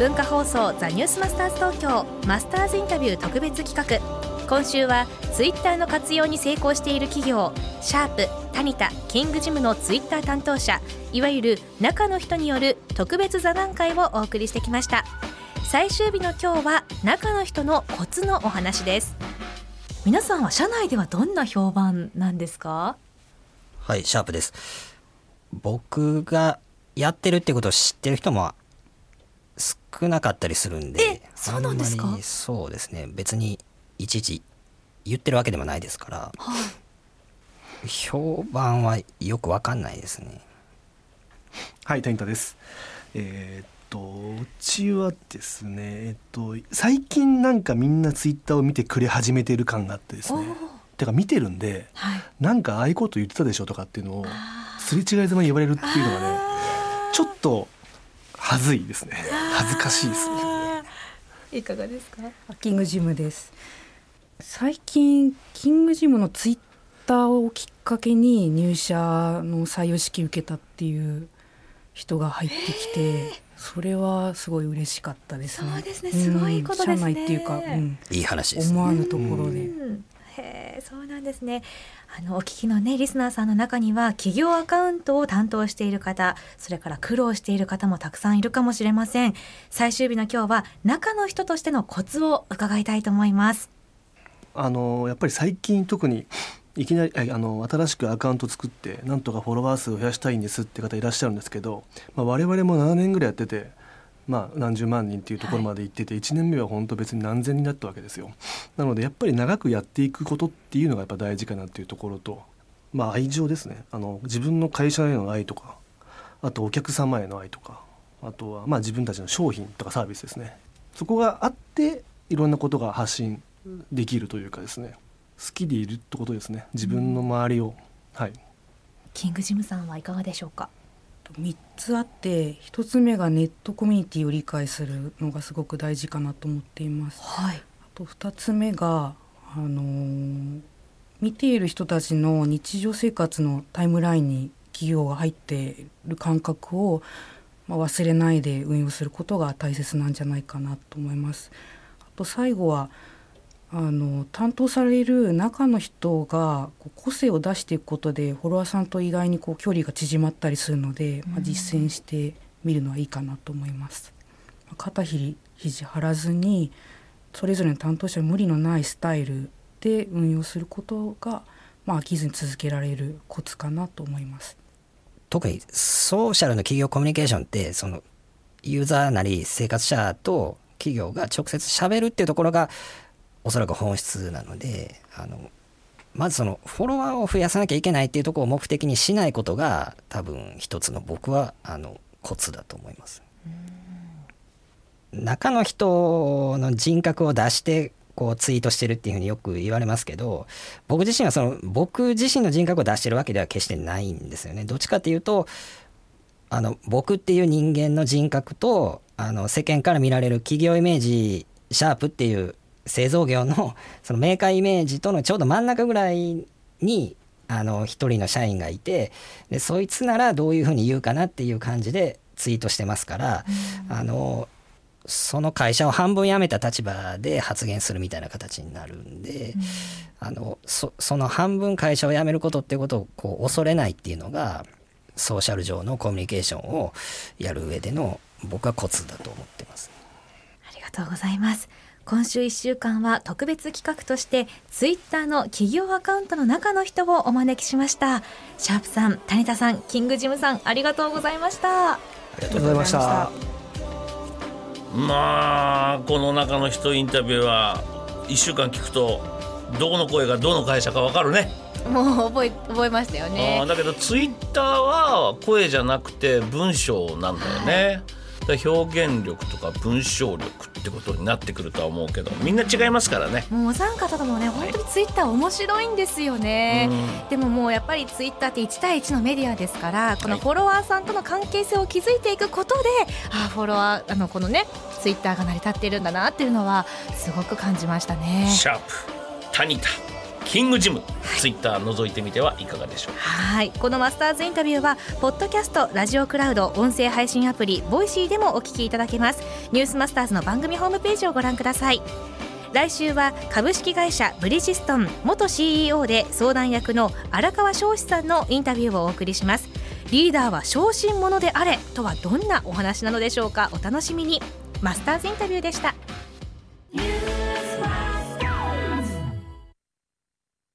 文化放送ザニュースマスターズ東京マスターズインタビュー特別企画。今週はツイッターの活用に成功している企業シャープタニタキングジムのツイッター担当者いわゆる中の人による特別座談会をお送りしてきました。最終日の今日は中の人のコツのお話です。皆さんは社内ではどんな評判なんですか？はいシャープです。僕がやってるってことを知ってる人も少なかったりするんでそうなんですか？そうですね。別にいちいち言ってるわけでもないですから、はい、評判はよくわかんないですね。はいタニタです。えー、っとうちはですねえっと最近なんかみんなツイッターを見てくれ始めてる感があってですね。てか見てるんで、はい、なんかああいうこと言ってたでしょとかっていうのをすれ違いざまに言われるっていうのがねちょっと恥ずいですね恥ずかしいですね。いかがですか？キングジムです。最近キングジムのツイッターをきっかけに入社の採用式受けたっていう人が入ってきてそれはすごい嬉しかったですね。そうですね、すごいことですね。社内っていうか、うん、いい話です、ね、思わぬところで。へえ、そうなんですね。あのお聞きのねリスナーさんの中には企業アカウントを担当している方、それから苦労している方もたくさんいるかもしれません。最終日の今日は中の人としてのコツを伺いたいと思います。あのやっぱり最近特にいきなりあの新しくアカウント作ってなんとかフォロワー数を増やしたいんですって方いらっしゃるんですけど、まあ、我々も7年ぐらいやってて、まあ、何十万人っていうところまで行ってて、はい、1年目は本当別に何千人だったわけですよ。なのでやっぱり長くやっていくことっていうのがやっぱ大事かなっていうところと、まあ、愛情ですね。あの自分の会社への愛とかあとお客様への愛とかあとはまあ自分たちの商品とかサービスですね。そこがあっていろんなことが発信できるというかですね。好きでいるってことですね。自分の周りを、はい。キングジムさんはいかがでしょうか？3つあって1つ目がネットコミュニティを理解するのがすごく大事かなと思っています。はい、あと2つ目が、あのー、見ている人たちの日常生活のタイムラインに企業が入っている感覚を、まあ、忘れないで運用することが大切なんじゃないかなと思います。あと最後はあの担当される中の人が個性を出していくことでフォロワーさんと意外にこう距離が縮まったりするので、まあ、実践してみるのはいいかなと思います。肩ひ肘張らずにそれぞれの担当者無理のないスタイルで運用することが、まあ、飽きずに続けられるコツかなと思います。特にソーシャルの企業コミュニケーションってそのユーザーなり生活者と企業が直接喋るっていうところがおそらく本質なのであのまずそのフォロワーを増やさなきゃいけないっていうところを目的にしないことが多分一つの僕はあのコツだと思います。中の人の人格を出してこうツイートしてるっていうふうによく言われますけど僕自身はその僕自身の人格を出してるわけでは決してないんですよね。どっちかっていうとあの僕っていう人間の人格とあの世間から見られる企業イメージシャープっていう製造業の そのメーカーイメージとのちょうど真ん中ぐらいにあの一人の社員がいてでそいつならどういうふうに言うかなっていう感じでツイートしてますから、うん、あのその会社を半分辞めた立場で発言するみたいな形になるんで、うん、あのそその半分会社を辞めることってことをこう恐れないっていうのがソーシャル上のコミュニケーションをやる上での僕はコツだと思ってます。ありがとうございます。今週1週間は特別企画としてツイッターの企業アカウントの中の人をお招きしました。シャープさん谷田さんキングジムさんありがとうございました。ありがとうございました。まあこの中の人インタビューは1週間聞くとどこの声がどの会社か分かるね。もう覚え覚えましたよね。だけどツイッターは声じゃなくて文章なんだよね、はい表現力とか文章力ってことになってくるとは思うけどみんな違いますからね。もうお三方ともね本当にツイッター面白いんですよね、はい、でももうやっぱりツイッターって1対1のメディアですからこのフォロワーさんとの関係性を築いていくことで、はい、あフォロワーあのこのねツイッターが成り立っているんだなっていうのはすごく感じましたね。シャープ。タニタキングジム、ツイッター覗いてみてはいかがでしょうはい。このマスターズインタビューはポッドキャストラジオクラウド音声配信アプリボイシーでもお聞きいただけます。ニュースマスターズの番組ホームページをご覧ください。来週は株式会社ブリヂストン元 CEO で相談役の荒川翔志さんのインタビューをお送りします。リーダーは小心者であれとはどんなお話なのでしょうか？お楽しみに。マスターズインタビューでした。